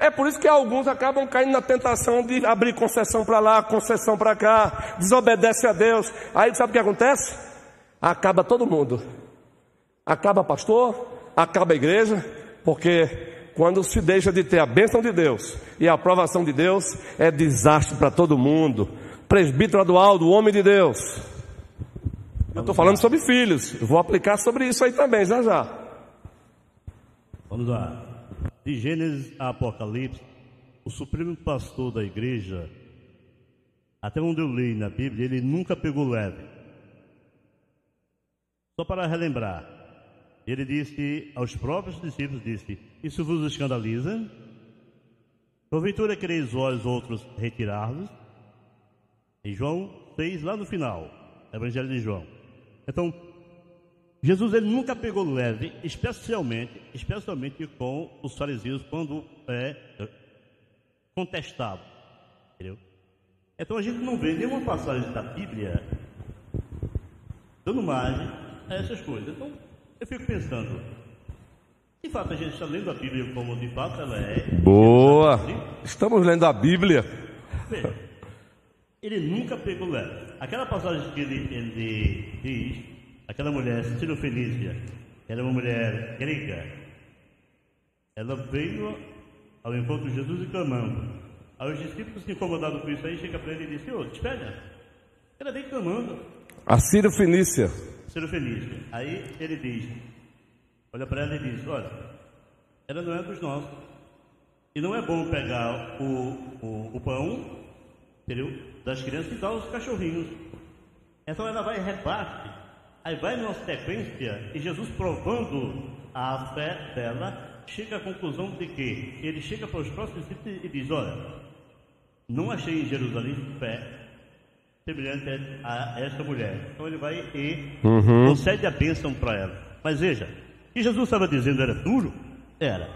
É por isso que alguns acabam caindo na tentação de abrir concessão para lá, concessão para cá, desobedece a Deus. Aí sabe o que acontece? Acaba todo mundo. Acaba pastor, acaba a igreja, porque quando se deixa de ter a bênção de Deus e a aprovação de Deus, é desastre para todo mundo. Presbítero Adualdo, homem de Deus. Eu estou falando sobre filhos, vou aplicar sobre isso aí também, já já. Vamos lá de Gênesis a Apocalipse, o supremo pastor da igreja, até onde eu li na Bíblia, ele nunca pegou leve. Só para relembrar, ele disse aos próprios discípulos, disse, isso vos escandaliza? Porventura quereis vós outros retirar-vos? Em João 6, lá no final, Evangelho de João. Então, Jesus ele nunca pegou leve, especialmente, especialmente com os fariseus quando é contestado. Entendeu? Então a gente não vê nenhuma passagem da Bíblia dando margem a essas coisas. Então eu fico pensando, de fato a gente está lendo a Bíblia como de fato ela é. Boa! Estamos lendo a Bíblia. Veja, ele nunca pegou leve. Aquela passagem que ele, ele diz Aquela mulher, Felícia, era uma mulher grega. Ela veio ao encontro de Jesus e clamando. Aí os discípulos, incomodados com isso, aí chega para ele e diz: Senhor, espera. Ela vem clamando. A Ciro Fenícia. Ciro Fenícia. Aí ele diz: Olha para ela e diz: Olha, ela não é dos nossos. E não é bom pegar o, o, o pão, entendeu? Das crianças e dar aos cachorrinhos. Então ela vai e rebate Aí vai numa sequência e Jesus provando a fé dela, chega à conclusão de que ele chega para os próximos discípulos e diz: Olha, não achei em Jerusalém fé semelhante a esta mulher. Então ele vai e uhum. concede a bênção para ela. Mas veja, o que Jesus estava dizendo era duro? Era.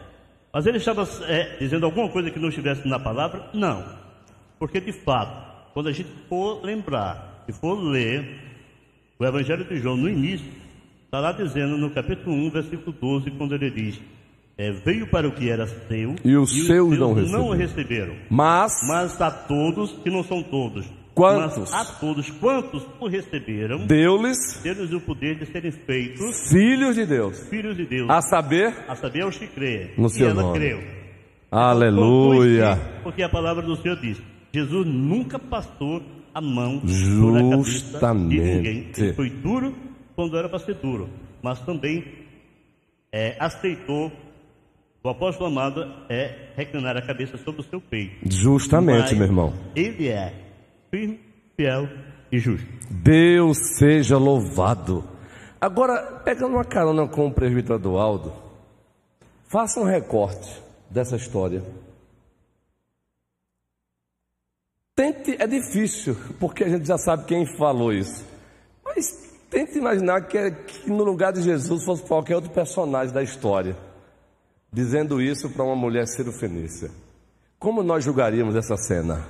Mas ele estava é, dizendo alguma coisa que não estivesse na palavra? Não. Porque, de fato, quando a gente for lembrar e for ler o Evangelho de João no início, está lá dizendo no capítulo 1, versículo 12, quando ele diz: é, Veio para o que era seu, e os e seus, não, receberam. não receberam. Mas, mas a todos, que não são todos, Quantos? Mas a todos quantos o receberam, deu-lhes deu o poder de serem feitos filhos de Deus. Filhos de Deus. A saber, a saber aos que creem. No seu ela nome. creu. Aleluia. Porque a palavra do Senhor diz: Jesus nunca passou a mão Justamente. sobre a cabeça de ninguém. Ele foi duro quando era para ser duro, mas também é, aceitou o apóstolo amado é reclinar a cabeça sobre o seu peito. Justamente, Mas meu irmão. Ele é firme, fiel e justo. Deus seja louvado. Agora, pegando uma carona com o presbítero Eduardo, faça um recorte dessa história. Tente, é difícil, porque a gente já sabe quem falou isso. Mas tente imaginar que, que no lugar de Jesus fosse qualquer outro personagem da história, dizendo isso para uma mulher cirofenícia. Como nós julgaríamos essa cena?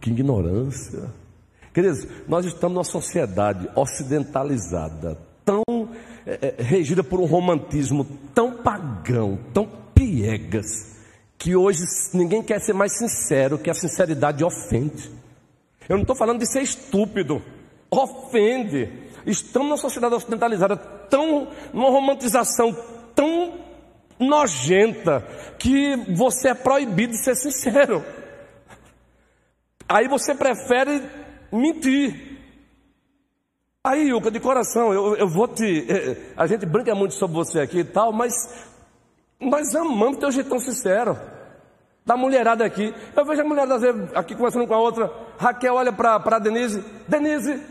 Que ignorância. Queridos, nós estamos numa sociedade ocidentalizada, tão é, é, regida por um romantismo tão pagão, tão piegas, que hoje ninguém quer ser mais sincero, que a sinceridade ofende. Eu não estou falando de ser estúpido, ofende. Estamos numa sociedade ocidentalizada, tão, numa romantização tão nojenta, que você é proibido de ser sincero. Aí você prefere mentir. Aí, Yuka, de coração, eu, eu vou te. Eh, eh, a gente brinca muito sobre você aqui e tal, mas nós amamos teu jeitão sincero. Da mulherada aqui. Eu vejo a mulherada aqui conversando com a outra. Raquel olha para Denise. Denise.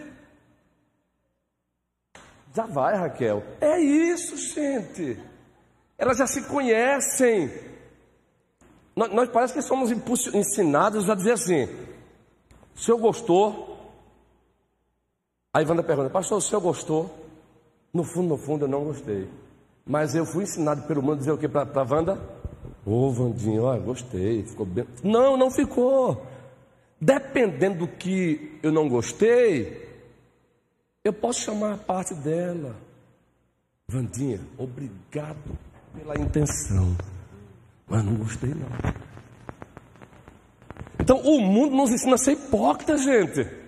Já vai, Raquel. É isso, gente. Elas já se conhecem. Nós, nós parece que somos ensinados a dizer assim: o senhor gostou? A Ivana pergunta, pastor, o senhor gostou? No fundo, no fundo, eu não gostei. Mas eu fui ensinado pelo mundo a dizer o que para a Wanda? Ô, oh, Vandinho, ó, gostei, ficou bem. Não, não ficou. Dependendo do que eu não gostei, eu posso chamar a parte dela. Vandinha, obrigado pela intenção. Mas não gostei, não. Então, o mundo nos ensina a ser hipócrita, gente.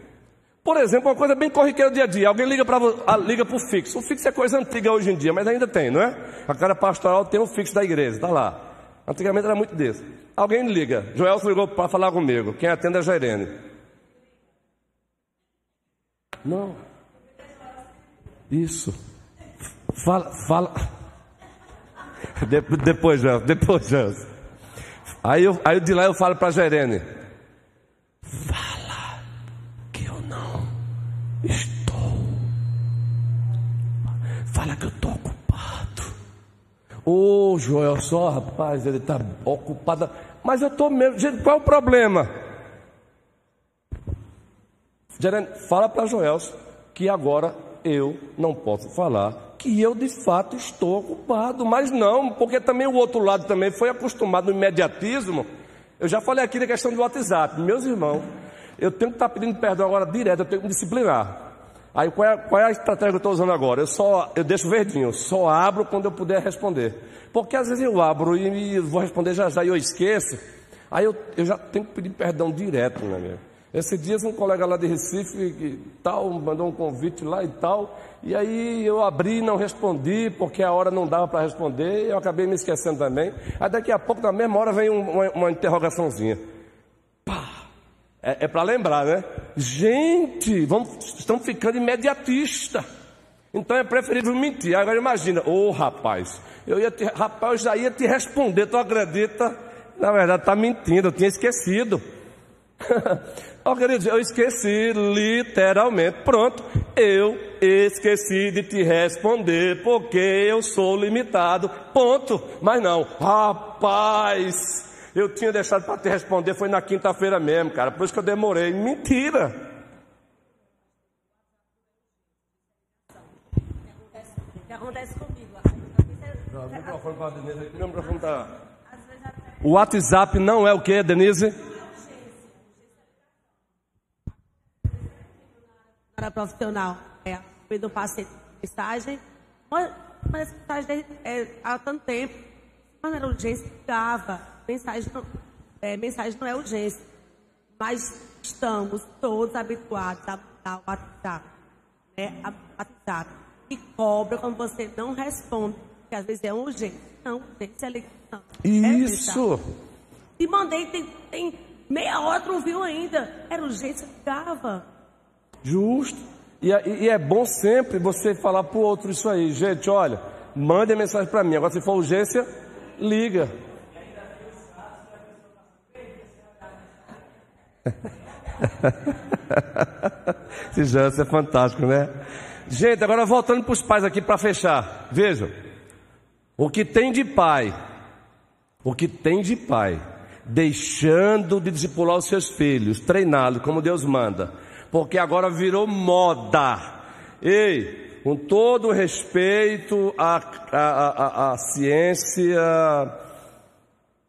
Por exemplo, uma coisa bem corriqueira do dia a dia. Alguém liga para liga o fixo. O fixo é coisa antiga hoje em dia, mas ainda tem, não é? A cara pastoral tem o fixo da igreja, está lá. Antigamente era muito desse. Alguém liga. Joel ligou para falar comigo. Quem atende é a Jairene. Não. Isso. Fala, fala. De, depois, já, depois, já. Aí, eu, aí de lá eu falo para Jairene. Fala estou. Fala que eu estou ocupado. Ô oh, Joel, só rapaz, ele está ocupado. Mas eu estou mesmo. Gente, qual é o problema? Fala para Joel que agora eu não posso falar que eu de fato estou ocupado, mas não, porque também o outro lado também foi acostumado no imediatismo eu já falei aqui da questão do WhatsApp. Meus irmãos, eu tenho que estar pedindo perdão agora direto, eu tenho que me disciplinar. Aí qual é, qual é a estratégia que eu estou usando agora? Eu só eu deixo verdinho, só abro quando eu puder responder. Porque às vezes eu abro e vou responder já já e eu esqueço. Aí eu, eu já tenho que pedir perdão direto, meu? Esses dias um colega lá de Recife e tal, mandou um convite lá e tal. E aí eu abri e não respondi, porque a hora não dava para responder, eu acabei me esquecendo também. Aí daqui a pouco, na mesma hora, vem uma, uma interrogaçãozinha. É, é para lembrar, né? Gente, vamos, estamos ficando imediatista. Então é preferível mentir. Agora imagina, ô oh, rapaz, eu ia te, rapaz, eu já ia te responder, tu acredita? Na verdade, está mentindo, eu tinha esquecido. oh, queridos, eu esqueci literalmente. Pronto, eu esqueci de te responder porque eu sou limitado. Ponto. Mas não, rapaz, eu tinha deixado para te responder, foi na quinta-feira mesmo, cara. Por isso que eu demorei. Mentira. Acontece comigo? o microfone para a Denise aqui. Meu microfone. O WhatsApp não é o que, Denise? Para profissional. É, do paciente mensagem. Mas, mensagem é, há tanto tempo. Mas era urgência, ligava. Mensagem não, é, mensagem não é urgência. Mas estamos todos habituados a dar o WhatsApp. Né? A, WhatsApp. E cobra quando você não responde. Que às vezes é urgência. Não, urgência é ligação. Isso! É e mandei, tem, tem meia hora, não viu ainda. Era urgência, ligava. Justo. E, e, é bom sempre você falar para o outro isso aí. Gente, olha, mande mensagem para mim. Agora, se for urgência, liga. Esse Jansen é fantástico, né? Gente, agora voltando para os pais aqui para fechar. Vejam. O que tem de pai, o que tem de pai, deixando de discipular os seus filhos, treiná-los como Deus manda, porque agora virou moda. Ei, com todo respeito à, à, à, à ciência,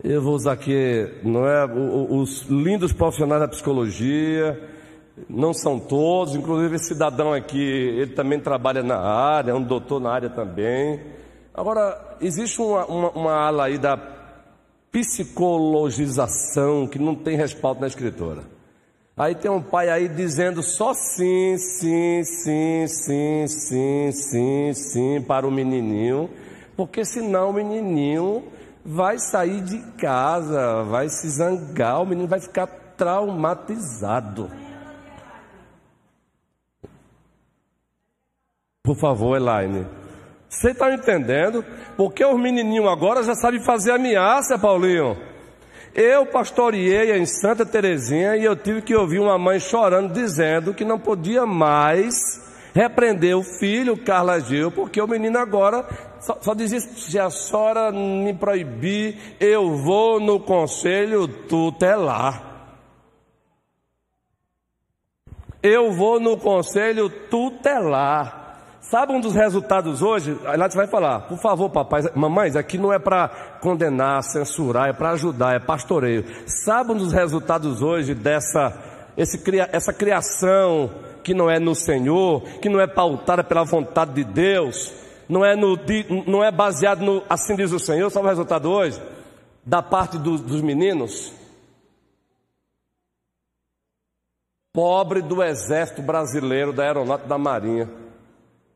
eu vou usar aqui, não é, os lindos profissionais da psicologia, não são todos, inclusive esse cidadão aqui, ele também trabalha na área, é um doutor na área também. Agora, existe uma, uma, uma ala aí da psicologização que não tem respaldo na escritura. Aí tem um pai aí dizendo só sim, sim, sim, sim, sim, sim, sim para o menininho, porque senão o menininho vai sair de casa, vai se zangar, o menino vai ficar traumatizado. Por favor, Elaine. Você está entendendo? Porque os menininhos agora já sabem fazer ameaça, Paulinho. Eu pastoreei em Santa Terezinha e eu tive que ouvir uma mãe chorando, dizendo que não podia mais repreender o filho, Carla Gil, porque o menino agora só, só dizia: se a senhora me proibir, eu vou no conselho tutelar. Eu vou no conselho tutelar. Sabe um dos resultados hoje? Lá você vai falar, por favor, papai, mamães, aqui não é para condenar, censurar, é para ajudar, é pastoreio. Sabe um dos resultados hoje dessa esse, essa criação que não é no Senhor, que não é pautada pela vontade de Deus, não é, no, não é baseado no assim diz o Senhor, sabe o resultado hoje? Da parte do, dos meninos? Pobre do exército brasileiro, da aeronáutica da marinha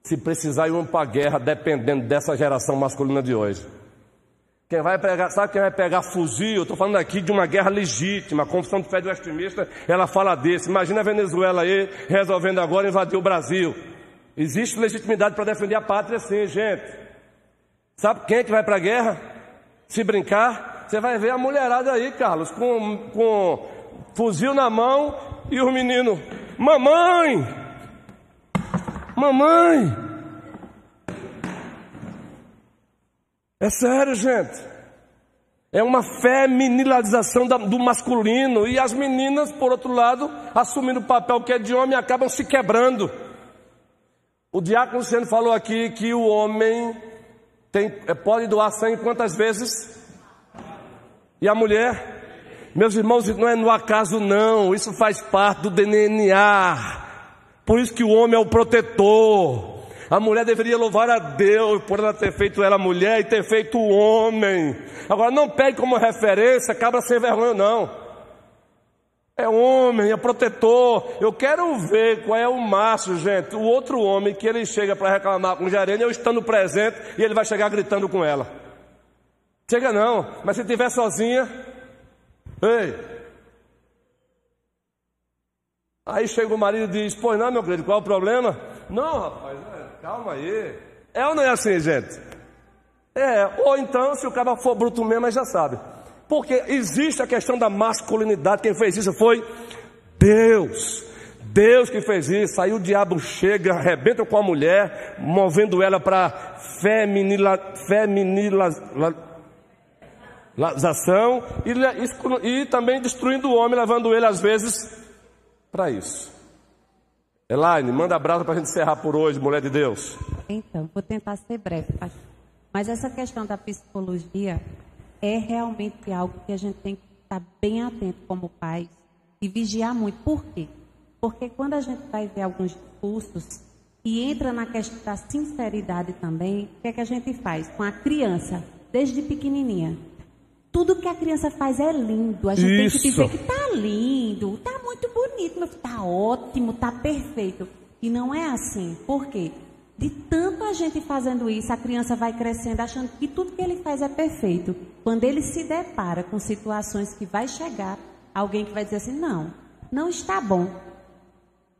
se precisar ir para a guerra, dependendo dessa geração masculina de hoje. Quem vai pegar, sabe quem vai pegar fuzil? Estou falando aqui de uma guerra legítima. A Confissão de Fé do Extremista, ela fala desse. Imagina a Venezuela aí resolvendo agora invadir o Brasil. Existe legitimidade para defender a pátria, sim, gente. Sabe quem é que vai para a guerra? Se brincar, você vai ver a mulherada aí, Carlos, com, com fuzil na mão e o menino, mamãe, Mamãe! É sério, gente. É uma feminilização do masculino. E as meninas, por outro lado, assumindo o papel que é de homem, acabam se quebrando. O diácono Luciano falou aqui que o homem tem, é, pode doar sangue quantas vezes? E a mulher? Meus irmãos, não é no acaso, não. Isso faz parte do DNA. Por isso que o homem é o protetor. A mulher deveria louvar a Deus por ela ter feito ela mulher e ter feito homem. Agora não pegue como referência cabra sem vergonha, não. É homem, é protetor. Eu quero ver qual é o macho, gente. O outro homem que ele chega para reclamar com o gerente, eu estando presente, e ele vai chegar gritando com ela. Chega não, mas se estiver sozinha, ei, Aí chega o marido e diz: Pois não, meu querido, qual é o problema? Não, rapaz, calma aí. É ou não é assim, gente? É, ou então, se o cara for bruto mesmo, já sabe. Porque existe a questão da masculinidade. Quem fez isso foi Deus. Deus que fez isso. Aí o diabo chega, arrebenta com a mulher, movendo ela para feminila, feminilização e, e, e também destruindo o homem, levando ele às vezes para isso. Elaine, manda abraço para a gente encerrar por hoje, mulher de Deus. Então, vou tentar ser breve, Mas essa questão da psicologia é realmente algo que a gente tem que estar bem atento como pais e vigiar muito. Por quê? Porque quando a gente vai ver alguns discursos e entra na questão da sinceridade também, o que é que a gente faz com a criança, desde pequenininha? Tudo que a criança faz é lindo. A gente Isso. tem que dizer que tá lindo, tá muito bonito, meu filho, tá ótimo, tá perfeito. E não é assim. Por quê? De tanto a gente fazendo isso, a criança vai crescendo achando que tudo que ele faz é perfeito. Quando ele se depara com situações que vai chegar alguém que vai dizer assim: não, não está bom.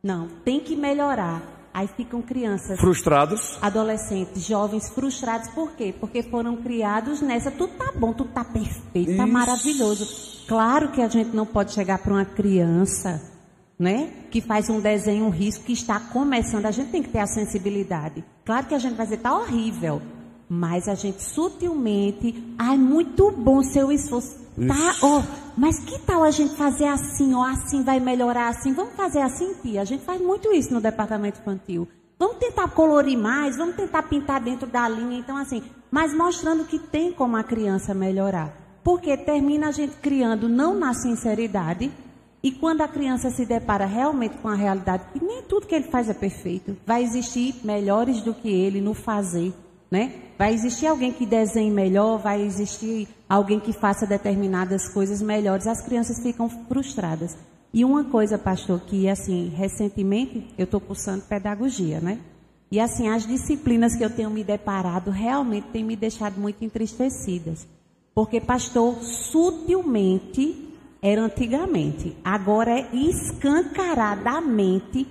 Não, tem que melhorar. Aí ficam crianças frustrados, adolescentes, jovens frustrados. Por quê? Porque foram criados nessa. Tudo tá bom, tudo tá perfeito, tá maravilhoso. Claro que a gente não pode chegar para uma criança né? Que faz um desenho, um risco que está começando. A gente tem que ter a sensibilidade. Claro que a gente vai dizer, tá horrível. Mas a gente sutilmente, ai, muito bom seu esforço. Tá, ó, mas que tal a gente fazer assim, ó, assim vai melhorar assim? Vamos fazer assim, tia. A gente faz muito isso no departamento infantil. Vamos tentar colorir mais, vamos tentar pintar dentro da linha, então assim, mas mostrando que tem como a criança melhorar. Porque termina a gente criando não na sinceridade, e quando a criança se depara realmente com a realidade, que nem tudo que ele faz é perfeito, vai existir melhores do que ele no fazer, né? Vai existir alguém que desenhe melhor, vai existir alguém que faça determinadas coisas melhores. As crianças ficam frustradas. E uma coisa, pastor, que assim, recentemente eu estou cursando pedagogia, né? E assim, as disciplinas que eu tenho me deparado realmente têm me deixado muito entristecidas. Porque, pastor, sutilmente era antigamente. Agora é escancaradamente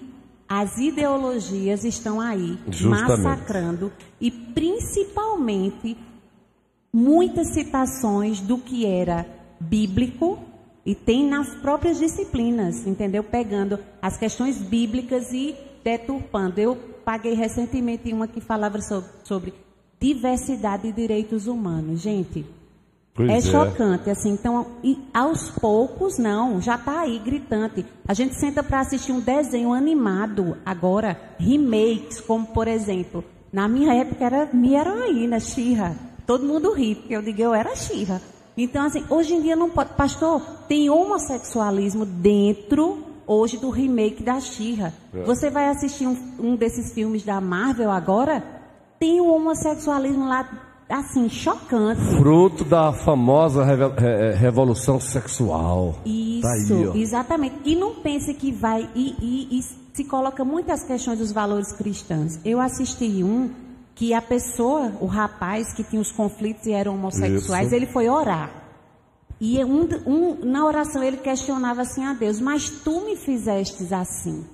as ideologias estão aí Justamente. massacrando e principalmente muitas citações do que era bíblico e tem nas próprias disciplinas, entendeu? Pegando as questões bíblicas e deturpando. Eu paguei recentemente uma que falava sobre, sobre diversidade e direitos humanos. Gente, Pois é, é chocante, assim. Então, aos poucos, não, já está aí gritante. A gente senta para assistir um desenho animado, agora, remakes, como por exemplo, na minha época era minha heroína, Xirra. Todo mundo ri, porque eu digo, eu era Xirra. Então, assim, hoje em dia não pode. Pastor, tem homossexualismo dentro hoje do remake da Xirra. É. Você vai assistir um, um desses filmes da Marvel agora? Tem o homossexualismo lá assim, chocante. Fruto da famosa revolução sexual. Isso, tá aí, exatamente. E não pense que vai. E, e, e, se coloca muitas questões dos valores cristãos. Eu assisti um que a pessoa, o rapaz que tinha os conflitos e eram homossexuais, Isso. ele foi orar. E um, um, na oração ele questionava assim a Deus: Mas tu me fizestes assim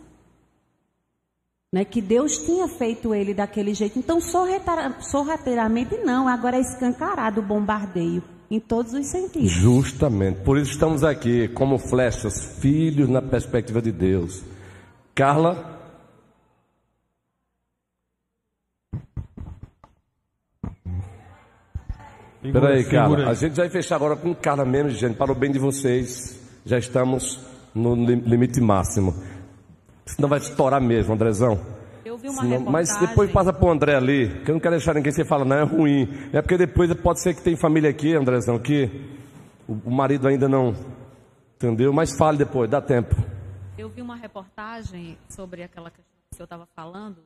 né, que Deus tinha feito ele daquele jeito. Então, sorrateiramente não, agora é escancarado o bombardeio em todos os sentidos. Justamente, por isso estamos aqui como flechas, filhos na perspectiva de Deus. Carla? Espera aí, Carla. A gente vai fechar agora com Carla menos, gente, para o bem de vocês. Já estamos no limite máximo. Senão vai estourar mesmo, Andrezão. Eu vi uma Senão, Mas depois passa pro André ali, que eu não quero deixar ninguém você fala, não, é ruim. É porque depois pode ser que tem família aqui, Andrezão, que o, o marido ainda não. Entendeu? Mas fale depois, dá tempo. Eu vi uma reportagem sobre aquela questão que o senhor estava falando,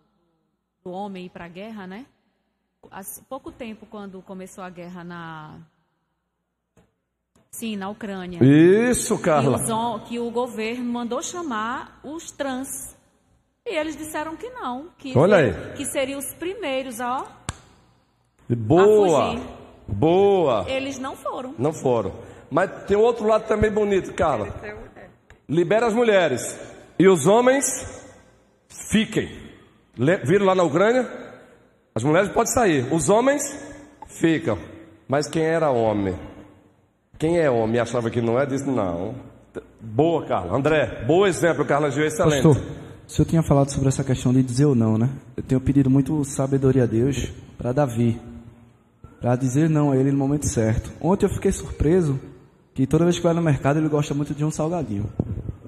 do homem ir para a guerra, né? Há pouco tempo, quando começou a guerra na, Sim, na Ucrânia. Isso, Carla. Que, que, o governo mandou chamar os trans. E eles disseram que não. Que, Olha aí. Que seriam os primeiros, ó. Boa. Boa. Eles não foram. Não foram. Mas tem outro lado também bonito, Carla. Libera as mulheres. E os homens fiquem. Viram lá na Ucrânia? As mulheres podem sair. Os homens ficam. Mas quem era homem? Quem é homem e achava que não é, disse não. Boa, Carla. André, bom exemplo, Carla Gil, excelente. Pastor, o senhor tinha falado sobre essa questão de dizer ou não, né? Eu tenho pedido muito sabedoria a Deus para Davi, para dizer não a ele no momento certo. Ontem eu fiquei surpreso que toda vez que vai no mercado ele gosta muito de um salgadinho.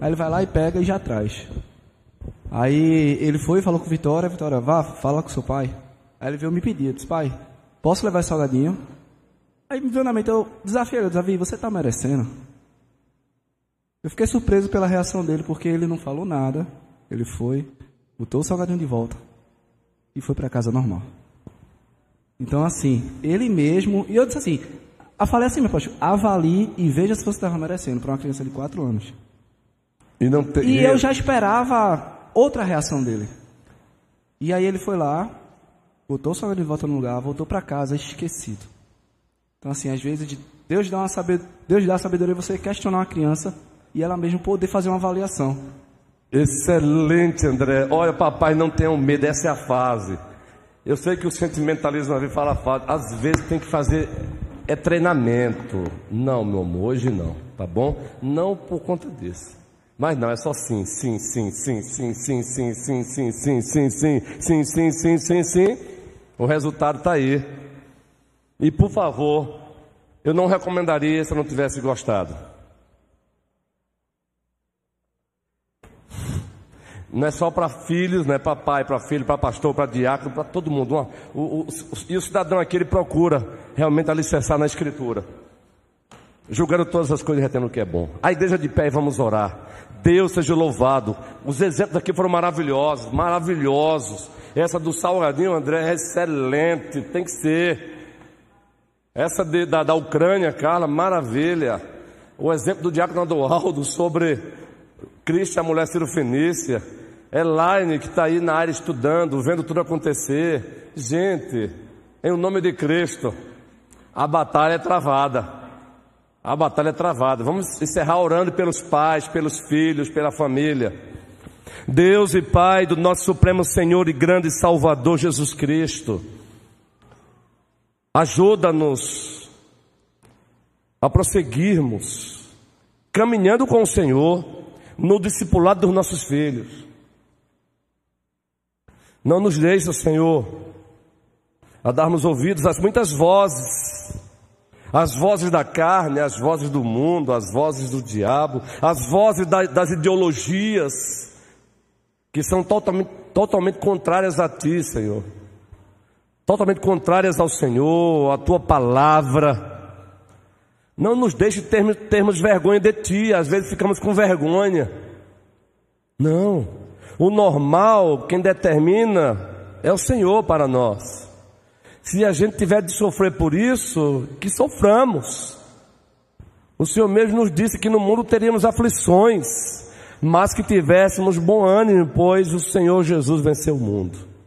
Aí ele vai lá e pega e já traz. Aí ele foi e falou com Vitória, Vitória, vá, fala com seu pai. Aí ele veio me pedir, eu disse, pai, posso levar esse salgadinho? Aí me veio na mente, eu desafiei Davi, você está merecendo? Eu fiquei surpreso pela reação dele, porque ele não falou nada. Ele foi, botou o salgadinho de volta e foi para casa normal. Então, assim, ele mesmo. E eu disse assim: eu falei assim, meu pastor, avalie e veja se você estava merecendo para uma criança de 4 anos. E, não te... e eu já esperava outra reação dele. E aí ele foi lá, botou o salgadinho de volta no lugar, voltou para casa esquecido. Então, assim, às vezes Deus dá, uma sabed... Deus dá sabedoria você questionar uma criança e ela mesmo poder fazer uma avaliação. Excelente, André. Olha, papai, não tenham medo, essa é a fase. Eu sei que o sentimentalismo às vezes fala fase, às vezes tem que fazer é treinamento. Não, meu amor, hoje não, tá bom? Não por conta disso. Mas não, é só sim, sim, sim, sim, sim, sim, sim, sim, sim, sim, sim, sim, sim, sim, sim, sim, sim. O resultado está aí. E por favor, eu não recomendaria se eu não tivesse gostado. Não é só para filhos, não é para pai, para filho, para pastor, para diácono, para todo mundo. O, o, e o cidadão aqui ele procura realmente alicerçar na escritura. Julgando todas as coisas e retendo o que é bom. A igreja de pé e vamos orar. Deus seja louvado. Os exemplos aqui foram maravilhosos, maravilhosos. Essa do salgadinho, André, é excelente, tem que ser. Essa de, da, da Ucrânia, Carla, maravilha. O exemplo do diácono Adoaldo sobre Cristo, a mulher cirofenícia. Elaine, que está aí na área estudando, vendo tudo acontecer. Gente, em nome de Cristo, a batalha é travada. A batalha é travada. Vamos encerrar orando pelos pais, pelos filhos, pela família. Deus e Pai do nosso Supremo Senhor e grande Salvador Jesus Cristo, ajuda-nos a prosseguirmos caminhando com o Senhor no discipulado dos nossos filhos. Não nos deixa, Senhor, a darmos ouvidos às muitas vozes, as vozes da carne, as vozes do mundo, as vozes do diabo, as vozes das ideologias que são totalmente, totalmente contrárias a Ti, Senhor, totalmente contrárias ao Senhor, à Tua palavra. Não nos deixe termos, termos vergonha de Ti, às vezes ficamos com vergonha. Não. O normal, quem determina, é o Senhor para nós. Se a gente tiver de sofrer por isso, que soframos. O Senhor mesmo nos disse que no mundo teríamos aflições, mas que tivéssemos bom ânimo, pois o Senhor Jesus venceu o mundo.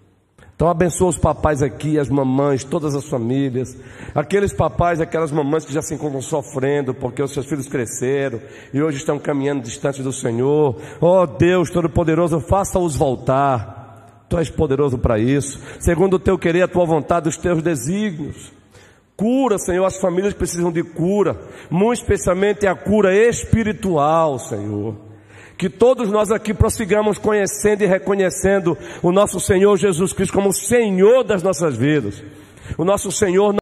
Então abençoa os papais aqui, as mamães, todas as famílias, aqueles papais, aquelas mamães que já se encontram sofrendo porque os seus filhos cresceram e hoje estão caminhando distante do Senhor. Oh Deus Todo-Poderoso, faça-os voltar. Tu és poderoso para isso. Segundo o teu querer, a tua vontade, os teus desígnios. Cura, Senhor, as famílias precisam de cura, muito especialmente a cura espiritual, Senhor que todos nós aqui prossigamos conhecendo e reconhecendo o nosso Senhor Jesus Cristo como Senhor das nossas vidas. O nosso Senhor